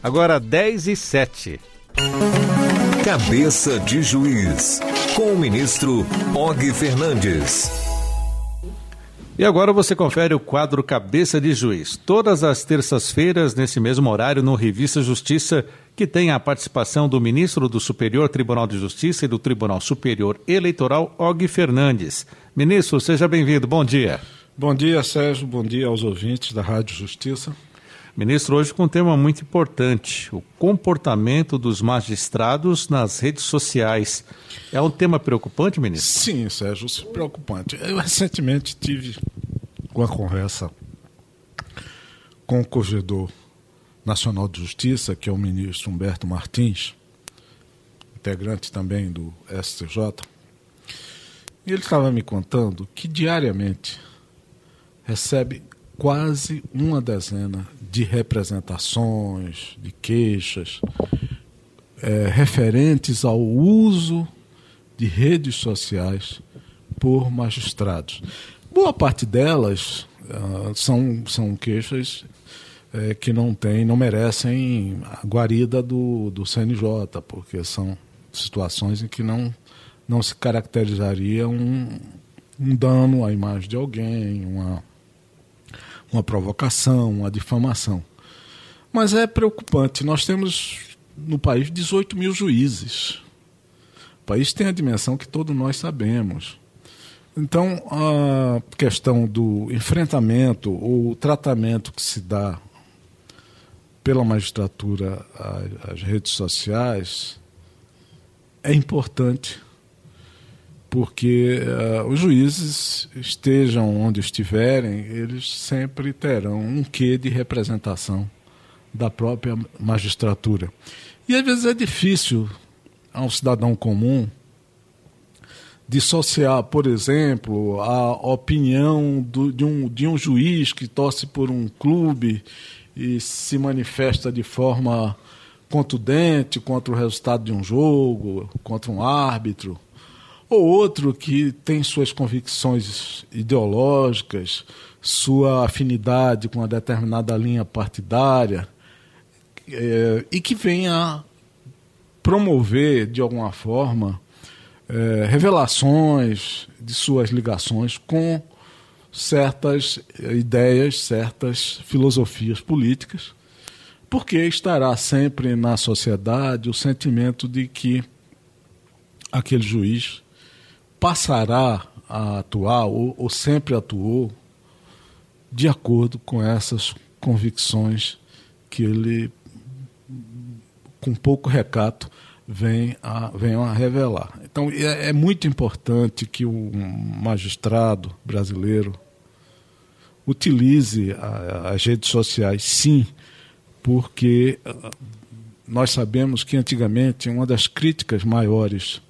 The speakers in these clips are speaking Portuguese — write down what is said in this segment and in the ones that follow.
Agora 10 e 7. Cabeça de Juiz, com o ministro Og Fernandes. E agora você confere o quadro Cabeça de Juiz, todas as terças-feiras, nesse mesmo horário, no Revista Justiça, que tem a participação do ministro do Superior Tribunal de Justiça e do Tribunal Superior Eleitoral, Og Fernandes. Ministro, seja bem-vindo, bom dia. Bom dia, Sérgio, bom dia aos ouvintes da Rádio Justiça. Ministro, hoje com um tema muito importante: o comportamento dos magistrados nas redes sociais. É um tema preocupante, ministro? Sim, Sérgio, preocupante. Eu recentemente tive uma conversa com o Corregedor Nacional de Justiça, que é o ministro Humberto Martins, integrante também do STJ, e ele estava me contando que diariamente recebe quase uma dezena de representações, de queixas, é, referentes ao uso de redes sociais por magistrados. Boa parte delas uh, são, são queixas é, que não tem, não merecem a guarida do, do CNJ, porque são situações em que não, não se caracterizaria um, um dano à imagem de alguém, uma uma provocação, uma difamação. Mas é preocupante. Nós temos no país 18 mil juízes. O país tem a dimensão que todos nós sabemos. Então, a questão do enfrentamento ou tratamento que se dá pela magistratura às redes sociais é importante porque uh, os juízes estejam onde estiverem, eles sempre terão um quê de representação da própria magistratura. E às vezes é difícil a um cidadão comum dissociar, por exemplo, a opinião do, de, um, de um juiz que torce por um clube e se manifesta de forma contundente contra o resultado de um jogo, contra um árbitro ou outro que tem suas convicções ideológicas, sua afinidade com uma determinada linha partidária, é, e que venha promover, de alguma forma, é, revelações de suas ligações com certas ideias, certas filosofias políticas, porque estará sempre na sociedade o sentimento de que aquele juiz passará a atuar ou, ou sempre atuou de acordo com essas convicções que ele, com pouco recato, vem a, vem a revelar. Então, é, é muito importante que o magistrado brasileiro utilize a, as redes sociais, sim, porque ah, nós sabemos que antigamente uma das críticas maiores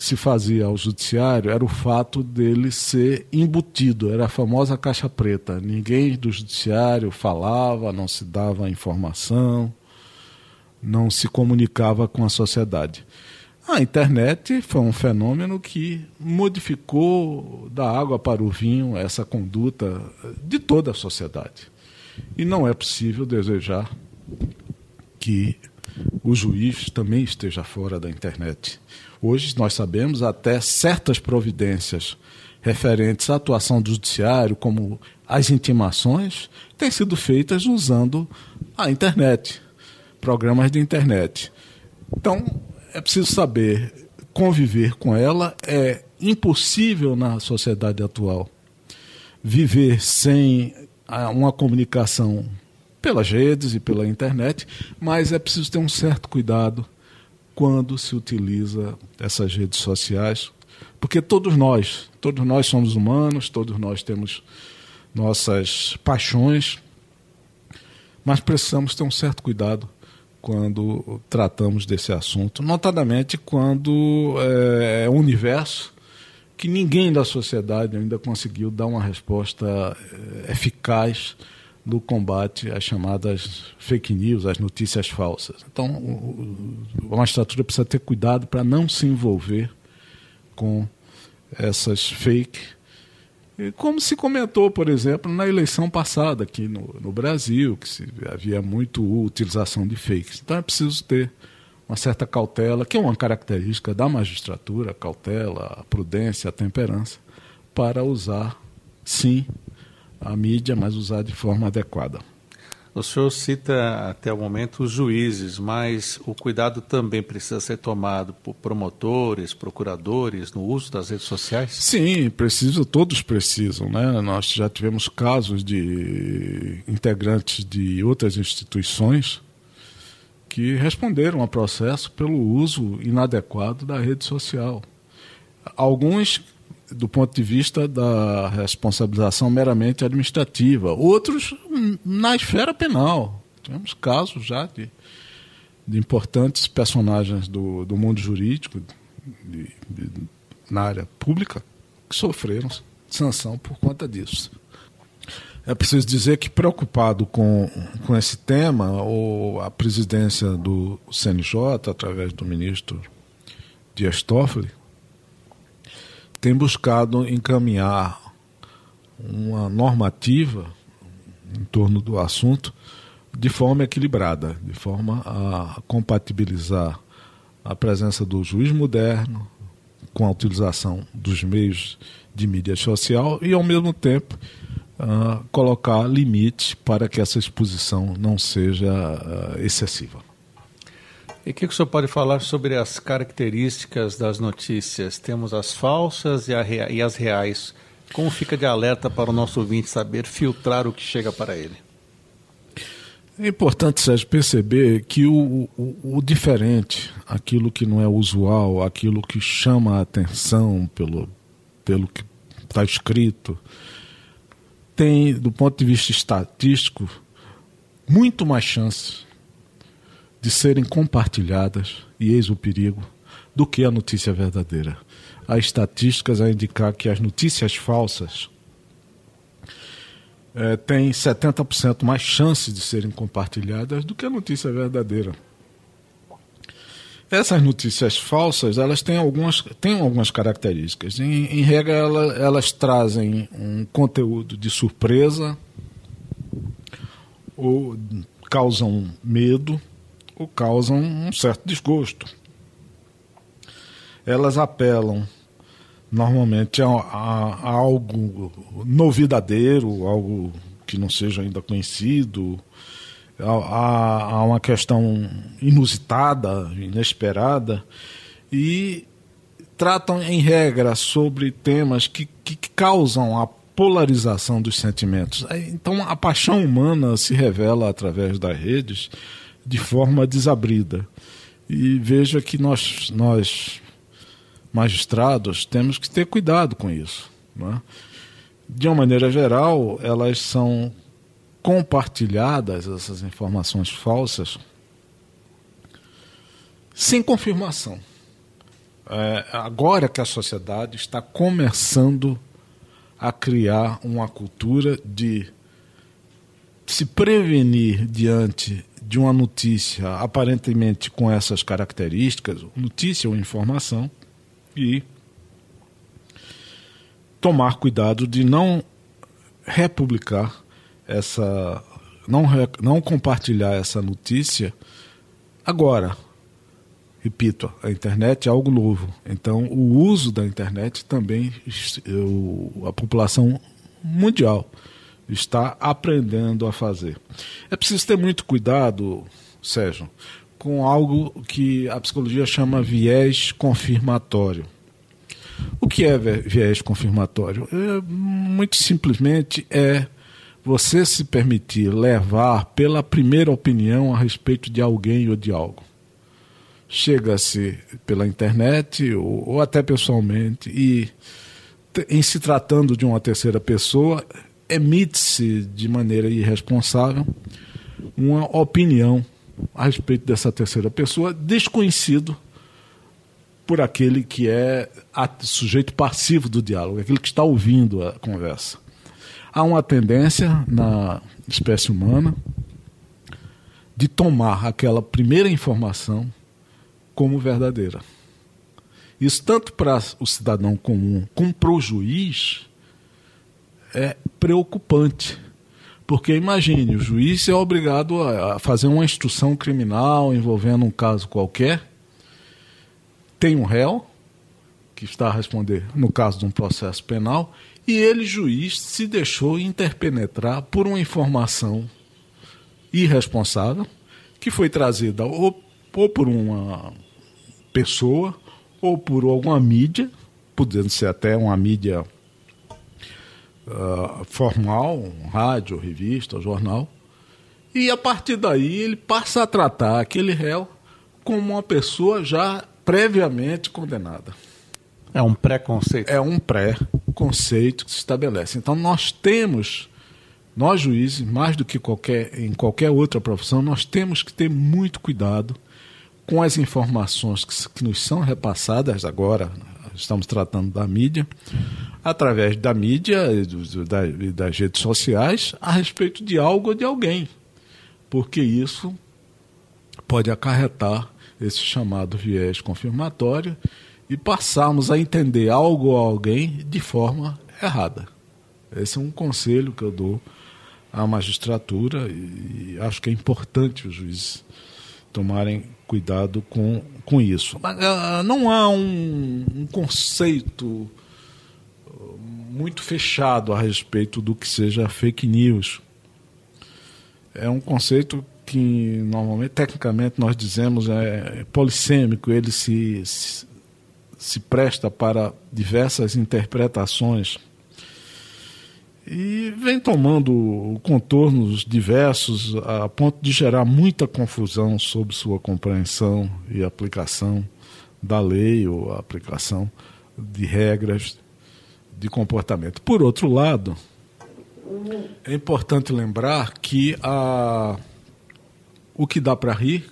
se fazia ao judiciário era o fato dele ser embutido, era a famosa caixa preta. Ninguém do judiciário falava, não se dava informação, não se comunicava com a sociedade. A internet foi um fenômeno que modificou da água para o vinho essa conduta de toda a sociedade. E não é possível desejar que o juiz também esteja fora da internet. Hoje nós sabemos até certas providências referentes à atuação do judiciário, como as intimações, têm sido feitas usando a internet, programas de internet. Então, é preciso saber conviver com ela, é impossível na sociedade atual viver sem uma comunicação pelas redes e pela internet, mas é preciso ter um certo cuidado quando se utiliza essas redes sociais, porque todos nós, todos nós somos humanos, todos nós temos nossas paixões, mas precisamos ter um certo cuidado quando tratamos desse assunto, notadamente quando é, é um universo que ninguém da sociedade ainda conseguiu dar uma resposta é, eficaz no combate às chamadas fake news, às notícias falsas. Então, a magistratura precisa ter cuidado para não se envolver com essas fake Como se comentou, por exemplo, na eleição passada aqui no, no Brasil, que se, havia muito utilização de fakes. Então é preciso ter uma certa cautela, que é uma característica da magistratura, cautela, prudência, temperança, para usar, sim, a mídia, mas usar de forma adequada. O senhor cita até o momento os juízes, mas o cuidado também precisa ser tomado por promotores, procuradores no uso das redes sociais? Sim, precisa, todos precisam. Né? Nós já tivemos casos de integrantes de outras instituições que responderam a processo pelo uso inadequado da rede social. Alguns do ponto de vista da responsabilização meramente administrativa, outros na esfera penal. Tivemos casos já de, de importantes personagens do, do mundo jurídico, de, de, na área pública, que sofreram sanção por conta disso. É preciso dizer que, preocupado com, com esse tema, ou a presidência do CNJ, através do ministro Dias Toffoli, tem buscado encaminhar uma normativa em torno do assunto de forma equilibrada, de forma a compatibilizar a presença do juiz moderno com a utilização dos meios de mídia social e, ao mesmo tempo, uh, colocar limites para que essa exposição não seja uh, excessiva. E o que, que o senhor pode falar sobre as características das notícias? Temos as falsas e, rea e as reais. Como fica de alerta para o nosso ouvinte saber filtrar o que chega para ele? É importante, Sérgio, perceber que o, o, o, diferente, aquilo que não é usual, aquilo que chama a atenção pelo, pelo que está escrito, tem, do ponto de vista estatístico, muito mais chance de serem compartilhadas, e eis o perigo, do que a notícia verdadeira. Há estatísticas a indicar que as notícias falsas é, têm 70% mais chance de serem compartilhadas do que a notícia verdadeira. Essas notícias falsas, elas têm algumas, têm algumas características. Em, em regra, elas, elas trazem um conteúdo de surpresa, ou causam medo, causam um certo desgosto. Elas apelam normalmente a, a, a algo novidadeiro, algo que não seja ainda conhecido, a, a, uma questão inusitada, inesperada, e tratam em regra sobre temas que, que causam a polarização dos sentimentos. Então a paixão humana se revela através das redes de forma desabrida. E veja que nós, nós magistrados, temos que ter cuidado com isso. É? De uma maneira geral, elas são compartilhadas, essas informações falsas, sem confirmação. É, agora que a sociedade está começando a criar uma cultura de se prevenir diante de uma notícia aparentemente com essas características, notícia ou informação, e tomar cuidado de não republicar essa. não, não compartilhar essa notícia agora. Repito, a internet é algo novo. Então, o uso da internet também, a população mundial está aprendendo a fazer. É preciso ter muito cuidado, Sérgio, com algo que a psicologia chama viés confirmatório. O que é viés confirmatório? É, muito simplesmente é você se permitir levar pela primeira opinião a respeito de alguém ou de algo. Chega-se pela internet ou, ou até pessoalmente e, em se tratando de uma terceira pessoa, emite-se de maneira irresponsável uma opinião a respeito dessa terceira pessoa, desconhecido por aquele que é sujeito passivo do diálogo, aquele que está ouvindo a conversa. Há uma tendência na espécie humana de tomar aquela primeira informação como verdadeira. Isso tanto para o cidadão comum como para o juiz é preocupante. Porque imagine, o juiz é obrigado a fazer uma instrução criminal envolvendo um caso qualquer, tem um réu, que está a responder no caso de um processo penal, e ele, juiz, se deixou interpenetrar por uma informação irresponsável que foi trazida ou, ou por uma pessoa ou por alguma mídia, podendo ser até uma mídia uh, formal, rádio, revista, jornal, e a partir daí ele passa a tratar aquele réu como uma pessoa já previamente condenada. É um preconceito. É um pré-conceito que se estabelece. Então nós temos, nós juízes, mais do que qualquer, em qualquer outra profissão, nós temos que ter muito cuidado com as informações que, que nos são repassadas agora, estamos tratando da mídia, através da mídia e, do, da, e das redes sociais, a respeito de algo ou de alguém. Porque isso pode acarretar esse chamado viés confirmatório e passarmos a entender algo ou alguém de forma errada. Esse é um conselho que eu dou à magistratura e acho que é importante os juízes tomarem cuidado com, com isso. Uh, não há um, um conceito muito fechado a respeito do que seja fake news. É um conceito que normalmente, tecnicamente, nós dizemos é, é polissêmico, ele se, se, se presta para diversas interpretações e vem tomando contornos diversos a ponto de gerar muita confusão sobre sua compreensão e aplicação da lei ou aplicação de regras de comportamento. Por outro lado, é importante lembrar que a o que dá para rir,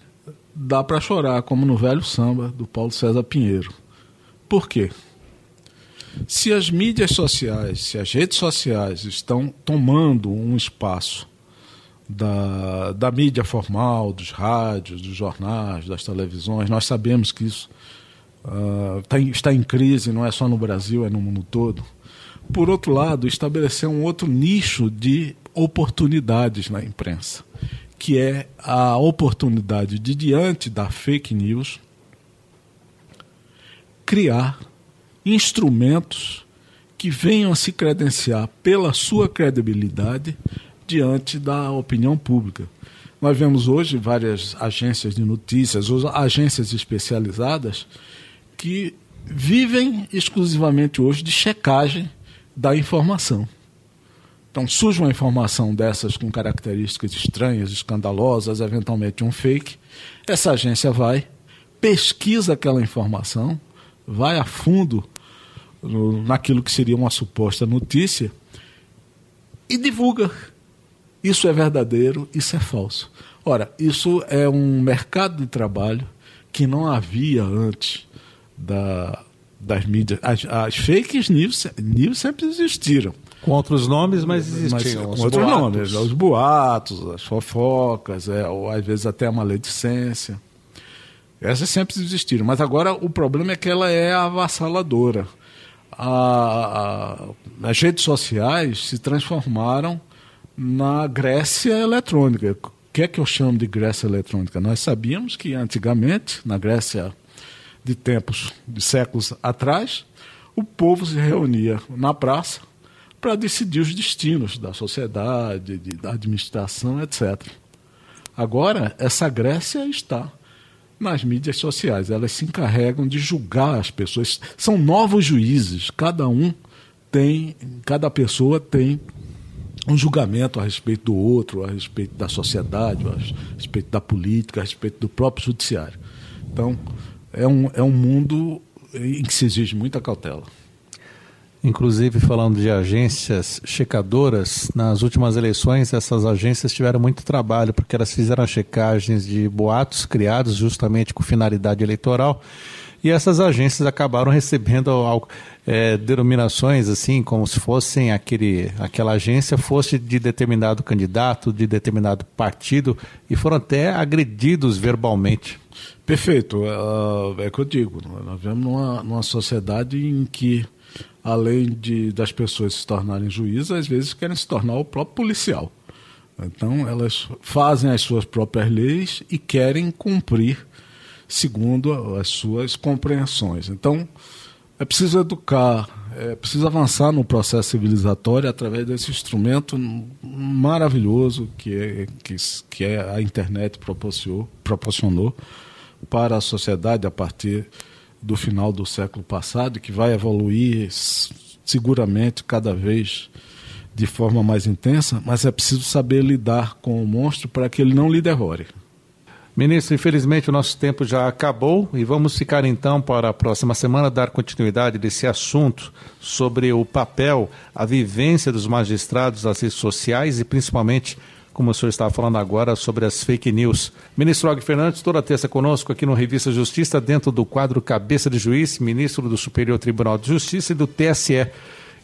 dá para chorar, como no velho samba do Paulo César Pinheiro. Por quê? Se as mídias sociais, se as redes sociais estão tomando um espaço da, da mídia formal, dos rádios, dos jornais, das televisões, nós sabemos que isso uh, tá está em crise, não é só no Brasil, é no mundo todo. Por outro lado, estabelecer um outro nicho de oportunidades na imprensa que é a oportunidade de, diante da fake news, criar instrumentos que venham a se credenciar pela sua credibilidade diante da opinião pública. Nós vemos hoje várias agências de notícias, agências especializadas, que vivem exclusivamente hoje de checagem da informação. Então surge uma informação dessas com características estranhas, escandalosas, eventualmente um fake. Essa agência vai, pesquisa aquela informação, vai a fundo no, naquilo que seria uma suposta notícia e divulga. Isso é verdadeiro, isso é falso. Ora, isso é um mercado de trabalho que não havia antes da, das mídias. As, as fake news, news sempre existiram. Com outros nomes, mas existiam. Mas, com outros boatos. nomes, os boatos, as fofocas, é, ou às vezes até a maledicência. Essas sempre existiram, mas agora o problema é que ela é avassaladora. A, a, as redes sociais se transformaram na Grécia eletrônica. O que é que eu chamo de Grécia eletrônica? Nós sabíamos que antigamente, na Grécia de tempos, de séculos atrás, o povo se reunia na praça para decidir os destinos da sociedade, de, da administração, etc. Agora, essa Grécia está nas mídias sociais. Elas se encarregam de julgar as pessoas. São novos juízes. Cada um tem, cada pessoa tem um julgamento a respeito do outro, a respeito da sociedade, a respeito da política, a respeito do próprio judiciário. Então, é um, é um mundo em que se exige muita cautela. Inclusive, falando de agências checadoras, nas últimas eleições essas agências tiveram muito trabalho, porque elas fizeram checagens de boatos criados justamente com finalidade eleitoral, e essas agências acabaram recebendo é, denominações assim, como se fossem aquele, aquela agência fosse de determinado candidato, de determinado partido, e foram até agredidos verbalmente. Perfeito, é, é o que eu digo. Nós vivemos numa, numa sociedade em que além de das pessoas se tornarem juízes, às vezes querem se tornar o próprio policial. Então, elas fazem as suas próprias leis e querem cumprir segundo as suas compreensões. Então, é preciso educar, é preciso avançar no processo civilizatório através desse instrumento maravilhoso que, é, que, que é a internet proporcionou, proporcionou para a sociedade a partir do final do século passado, que vai evoluir seguramente cada vez de forma mais intensa, mas é preciso saber lidar com o monstro para que ele não lhe devore. Ministro, infelizmente o nosso tempo já acabou e vamos ficar então para a próxima semana dar continuidade desse assunto sobre o papel, a vivência dos magistrados nas redes sociais e principalmente, como o senhor estava falando agora, sobre as fake news. Ministro Og Fernandes, toda terça conosco aqui no Revista Justiça, dentro do quadro Cabeça de Juiz, ministro do Superior Tribunal de Justiça e do TSE.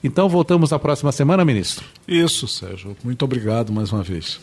Então voltamos na próxima semana, ministro. Isso, Sérgio. Muito obrigado mais uma vez.